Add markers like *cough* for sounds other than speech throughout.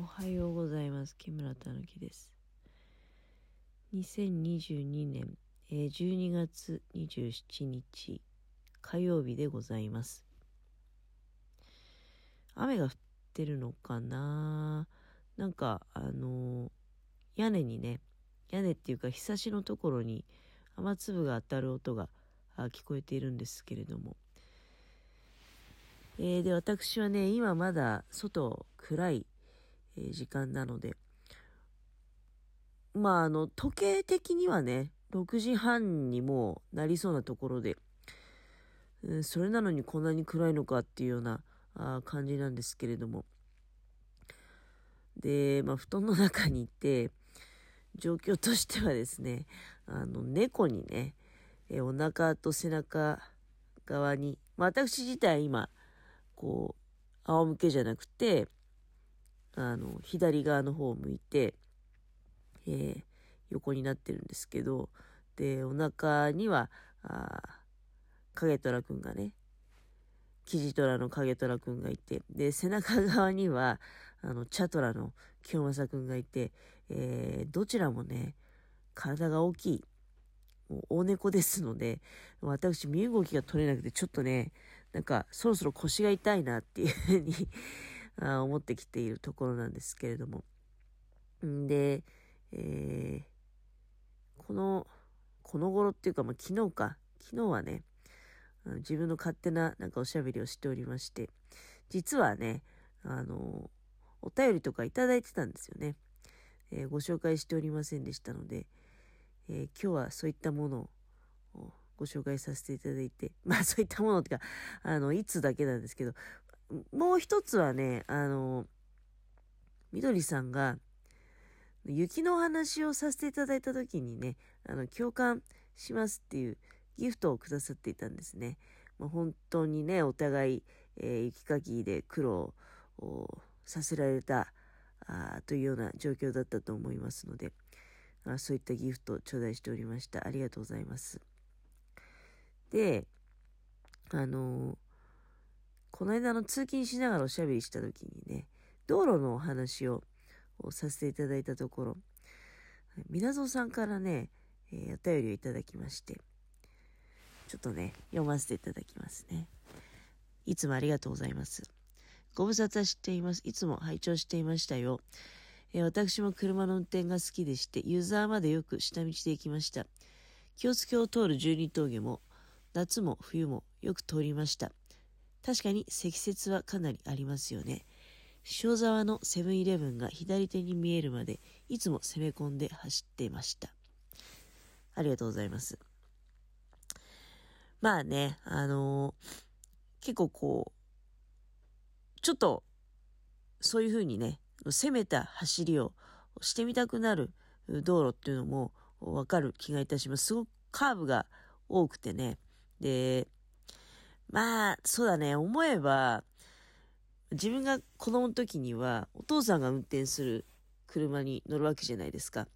おはようございます。木村たぬきです。2022年、12月27日火曜日でございます。雨が降ってるのかな？なんか、あのー屋根にね、屋根っていうか、ひさしのところに雨粒が当たる音が聞こえているんですけれども。えーで、私はね、今まだ外暗い、え時間なので、まあ、あの、時計的にはね、6時半にもなりそうなところで、うんそれなのにこんなに暗いのかっていうようなあ感じなんですけれども。で、まあ、布団の中にいて、状況としてはですね、あの、猫にね、えお腹と背中側に、まあ、私自体今、こう、仰向けじゃなくて、あの、左側の方を向いて、えー横になってるんですけど、で、お腹には、あ影虎くんがね、キジトラの影虎くんがいて、で、背中側には、あの、チャトラの京正くんがいて、えーどちらもね、体が大きい、もう大猫ですので、私、身動きが取れなくて、ちょっとね、なんか、そろそろ腰が痛いなっていうふうにあ思ってきているところなんですけれども。んで、えーこの、この頃っていうか、まあ、昨日か、昨日はね、自分の勝手ななんかおしゃべりをしておりまして、実はね、あの、お便りとかいただいてたんですよね。えーご紹介しておりませんでしたので、えー今日はそういったものをご紹介させていただいて、*laughs* まあそういったものっていうか、あの、いつだけなんですけど、もう一つはね、あの、みどりさんが、雪のお話をさせていただいた時にね、あの、共感しますっていうギフトをくださっていたんですね。まあ、本当にね、お互い、えー雪かきで苦労をさせられたあというような状況だったと思いますので、あそういったギフトを頂戴しておりました。ありがとうございます。で、あのーこの間の通勤しながらおしゃべりした時にね、道路のお話をさせていただいたところ、みなぞさんからね、えーお便りをいただきまして、ちょっとね、読ませていただきますね。いつもありがとうございます。ご無沙汰しています。いつも拝聴していましたよ。えー私も車の運転が好きでして、ユーザーまでよく下道で行きました。清津峡を通る十二峠も、夏も冬もよく通りました。確かに積雪はかなりありますよね。塩沢のセブンイレブンが左手に見えるまで、いつも攻め込んで走っていました。ありがとうございます。まあね、あのー結構こう、ちょっと、そういう風にね、攻めた走りをしてみたくなる道路っていうのもわかる気がいたします。すごくカーブが多くてね。で、まあ、そうだね、思えば、自分が子供の時には、お父さんが運転する車に乗るわけじゃないですか。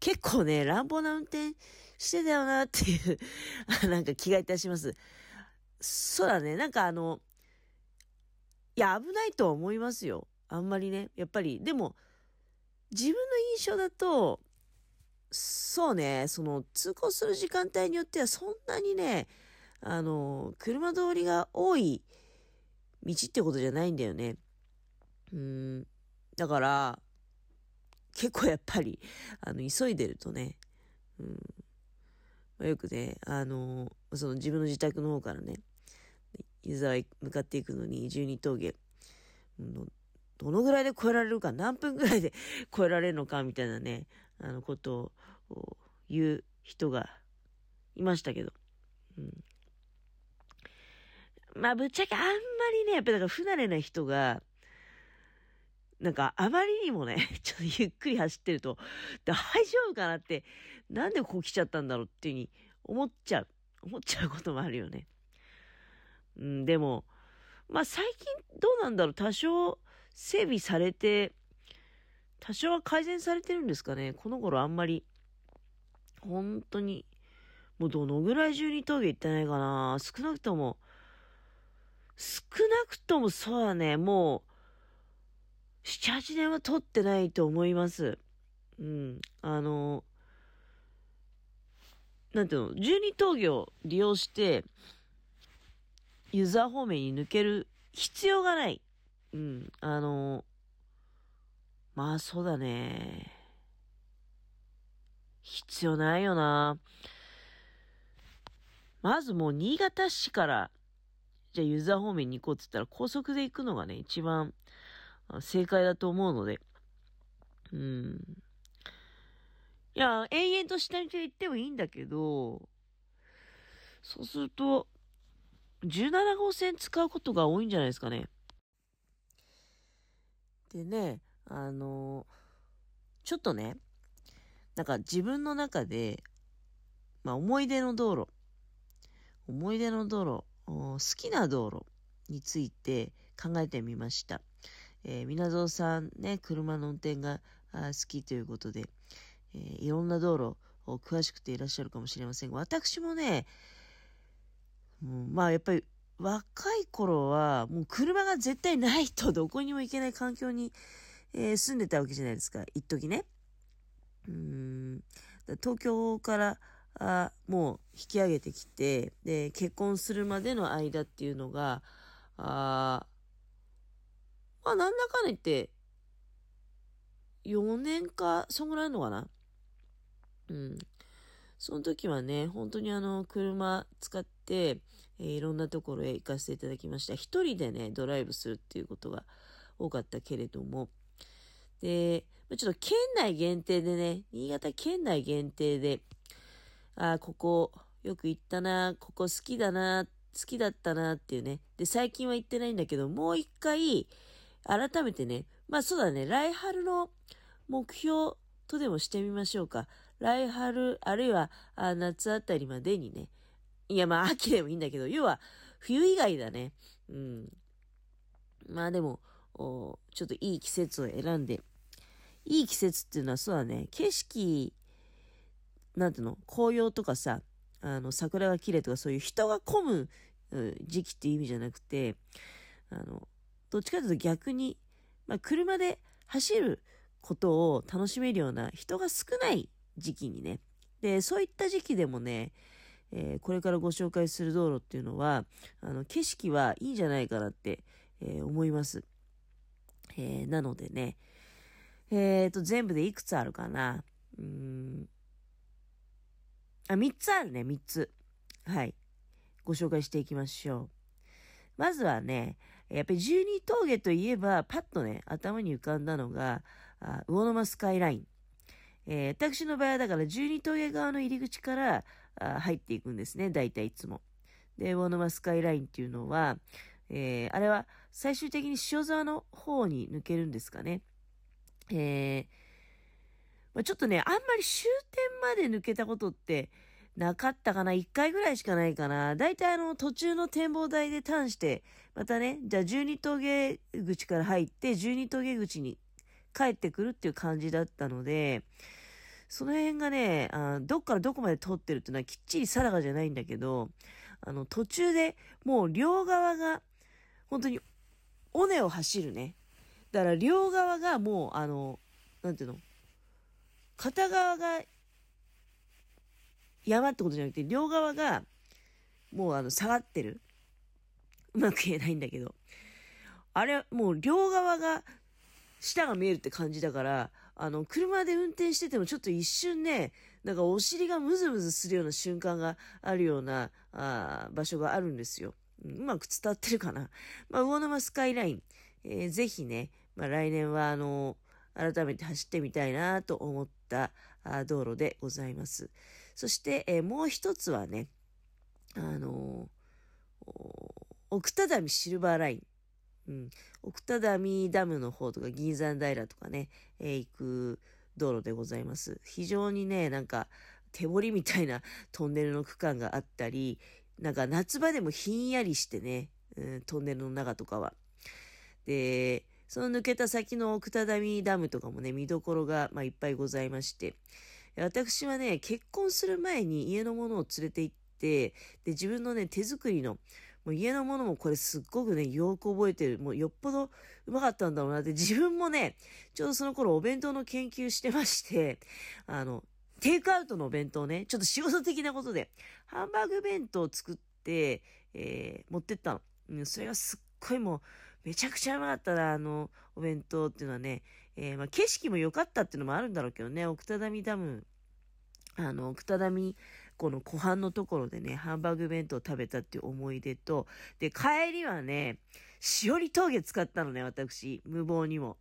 結構ね、乱暴な運転してたよなっていう、*laughs* なんか気がいたします。そうだね、なんかあの、いや、危ないとは思いますよ。あんまりね。やっぱり、でも、自分の印象だと、そうね、その、通行する時間帯によってはそんなにね、あの、車通りが多い道ってことじゃないんだよね。うん。だから、結構やっぱり、あの、急いでるとね、うん。まあよくね、あの、その自分の自宅の方からね、湯沢へ向かっていくのに十二峠、うんどのぐらいで越えられるか、何分ぐらいで *laughs* 越えられるのか、みたいなね、あの、ことを言う人がいましたけど。うん。まあ、ぶっちゃけあんまりね、やっぱだから不慣れな人が、なんかあまりにもね、*laughs* ちょっとゆっくり走ってると、大丈夫かなって、なんでここ来ちゃったんだろうっていうふうに思っちゃう。思っちゃうこともあるよね。うん、でも、まあ最近どうなんだろう多少整備されて、多少は改善されてるんですかねこの頃あんまり、本当に、もうどのぐらい十二峠行ってないかな少なくとも、少なくともそうだね、もう、7、8年は取ってないと思います。うん。あの、なんていうの、12峠を利用して、ユーザー方面に抜ける必要がない。うん。あの、まあそうだね。必要ないよな。まずもう新潟市から、じゃあユーザー方面に行こうって言ったら高速で行くのがね、一番正解だと思うので。うん。いや、延々と下道で行ってもいいんだけど、そうすると、17号線使うことが多いんじゃないですかね。でね、あの、ちょっとね、なんか自分の中で、まあ思い出の道路、思い出の道路、好きな道路について考えてみました。えー、皆蔵さんね、車の運転が好きということで、えー、いろんな道路を詳しくていらっしゃるかもしれませんが、私もね、もうまあやっぱり若い頃はもう車が絶対ないと *laughs* どこにも行けない環境に、えー、住んでたわけじゃないですか。一時ね。うん。東京からあもう引き上げてきて、で、結婚するまでの間っていうのが、あまあなんだかんだ言って、4年か、そんぐらいのかな。うん。その時はね、本当にあの、車使って、えー、いろんなところへ行かせていただきました。一人でね、ドライブするっていうことが多かったけれども、で、ちょっと県内限定でね、新潟県内限定で、ああ、ここよく行ったな、ここ好きだな、好きだったなっていうね。で、最近は行ってないんだけど、もう一回、改めてね、まあそうだね、来春の目標とでもしてみましょうか。来春、あるいはあ夏あたりまでにね。いや、まあ秋でもいいんだけど、要は冬以外だね。うん。まあでも、ちょっといい季節を選んで、いい季節っていうのはそうだね、景色、なんていうの、紅葉とかさ、あの、桜が綺麗とかそういう人が混む時期っていう意味じゃなくて、あの、どっちかというと逆に、まあ、車で走ることを楽しめるような人が少ない時期にね。で、そういった時期でもね、えー、これからご紹介する道路っていうのは、あの、景色はいいんじゃないかなって、えー、思います。えー、なのでね、えっ、と、全部でいくつあるかな？うん。あ、3つあるね、3つ。はい。ご紹介していきましょう。まずはね、やっぱり十二峠といえば、パッとね、頭に浮かんだのが、あ魚沼スカイライン。えー、私の場合はだから十二峠側の入り口からあ入っていくんですね、大体いつも。で、魚沼スカイラインっていうのは、えー、あれは最終的に塩沢の方に抜けるんですかね。えー、まあ、ちょっとね、あんまり終点まで抜けたことって、なかったかな ?1 回ぐらいしかないかなだいたいあの途中の展望台でターンして、またね、じゃあ12峠口から入って12峠口に帰ってくるっていう感じだったので、その辺がね、あどっからどこまで通ってるっていうのはきっちり定かじゃないんだけど、あの途中でもう両側が本当に尾根を走るね。だから両側がもうあの、なんていうの？片側が山ってことじゃなくて、両側が、もうあの、下がってる。うまく言えないんだけど。あれ、もう両側が、下が見えるって感じだから、あの、車で運転しててもちょっと一瞬ね、なんかお尻がムズムズするような瞬間があるような、あ場所があるんですよ。うまく伝わってるかな。まあ、魚沼スカイライン、えー、ぜひね、まあ、来年はあの、改めて走ってみたいなと思った道路でございます。そして、えー、もう一つはね、あのー、奥多摩シルバーライン。うん。奥多摩ダムの方とか銀山平とかね、えー、行く道路でございます。非常にね、なんか手彫りみたいな *laughs* トンネルの区間があったり、なんか夏場でもひんやりしてね、うん、トンネルの中とかは。で、その抜けた先の奥多摩ダムとかもね、見どころが、まあ、いっぱいございまして、私はね、結婚する前に家のものを連れて行って、で、自分のね、手作りのもう家のものもこれすっごくね、よく覚えてる。もうよっぽどうまかったんだろうなって、自分もね、ちょうどその頃お弁当の研究してまして、あの、テイクアウトのお弁当ね、ちょっと仕事的なことで、ハンバーグ弁当を作って、えー、持ってったの。うん、それがすっごいもう、めちゃくちゃうまかったな、あの、お弁当っていうのはね、えー、まあ、景色も良かったっていうのもあるんだろうけどね、奥多摩ダム、あの、奥多摩この湖畔のところでね、ハンバーグ弁当を食べたっていう思い出と、で、帰りはね、しおり峠使ったのね、私、無謀にも。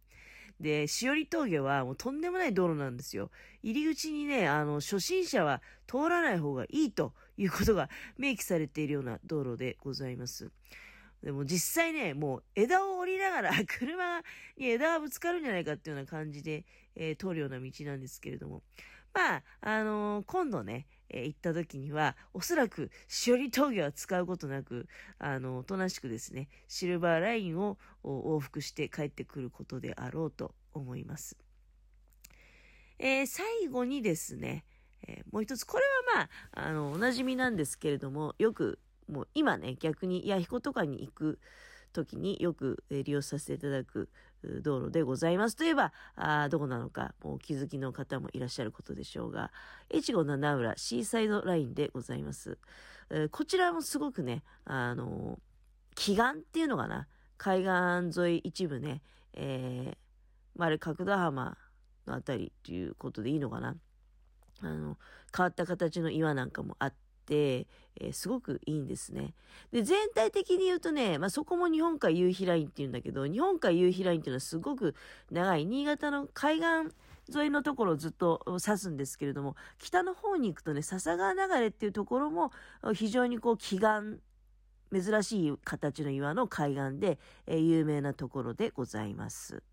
で、しおり峠はもうとんでもない道路なんですよ。入り口にね、あの、初心者は通らない方がいいということが明記されているような道路でございます。でも実際ね、もう枝を降りながら *laughs* 車に枝がぶつかるんじゃないかっていうような感じで、えー、通るような道なんですけれども。まあ、あのー、今度ね、えー、行った時には、おそらく、しおり峠は使うことなく、あの、おとなしくですね、シルバーラインを往復して帰ってくることであろうと思います。え、最後にですね、え、もう一つ、これはまあ、あの、おなじみなんですけれども、よくもう今ね、逆に弥彦とかに行く時によく利用させていただく道路でございますといえば、あどこなのか、もうお気づきの方もいらっしゃることでしょうが、越後七浦シーサイドラインでございます。えー、こちらもすごくね、あの祈願っていうのかな、海岸沿い一部ね、えー、まあ、あれ角田浜のあたりということでいいのかな。あの、変わった形の岩なんかもあっ、て、えー、すごくいいんですね。で、全体的に言うとね、まあ、そこも日本海夕日ラインっていうんだけど、日本海夕日ラインっていうのはすごく長い、新潟の海岸沿いのところをずっと指すんですけれども、北の方に行くとね、笹川流れっていうところも非常にこう、祈願、珍しい形の岩の海岸で、えー、有名なところでございます。